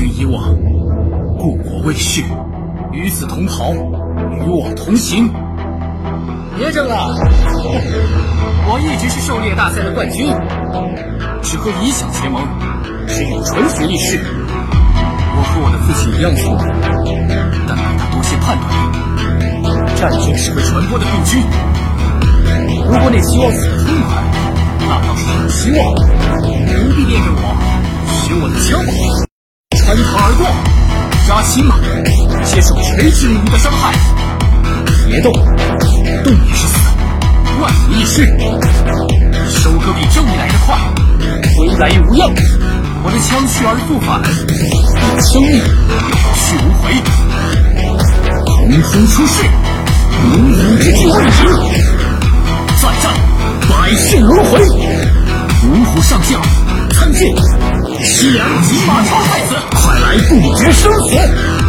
与以往，故国未续，与子同袍，与我同行。别争了，我一直是狩猎大赛的冠军，只和理想结盟，只有纯血立誓。我和我的父亲一样聪明，但比他多些判断。战争是会传播的病菌，如果你希望死得痛快，那倒是有希望。谁是你的伤害。别动，动也是死，万无一失。收割比正义来得快，回来无恙。我的枪去而复返，我的生命有去无回。横空出世，龙虎之地未已。再战，百世轮回。五虎上将，参见。西凉锦马超太子，快来不决生死。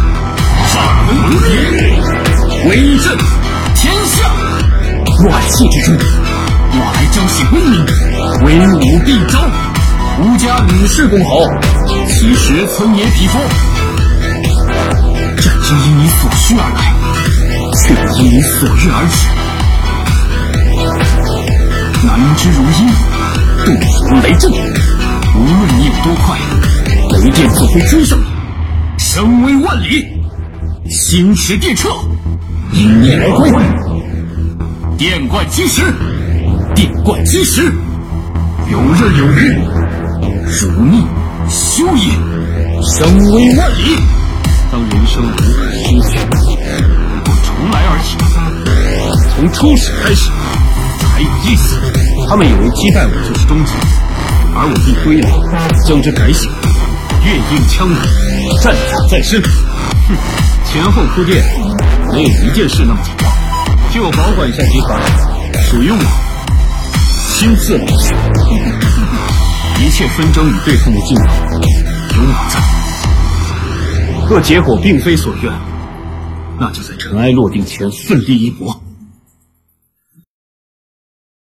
杀人如林，威震天下。万气之中，我来彰显威名，威武必彰。吾家吕氏公侯，其实村野匹夫。战争因你所需而来，却不因你所欲而止。南之如鹰，东如雷震。无论你有多快，雷电总会追上你。声威万里，星驰电掣，迎面而归。电贯金石，电贯金石，游刃有余。如逆休也，声威万里。当人生无可失去，我重来而起，从初始开始才有意思。他们以为击败我就是终结，而我必归来，将之改写。月映枪杆，战甲在身。哼，前后铺垫，没有一件事那么简单。替我保管一下集团，属于我，亲自来选。一切纷争与对抗的尽头，有我在。若结果并非所愿，那就在尘埃落定前奋力一搏。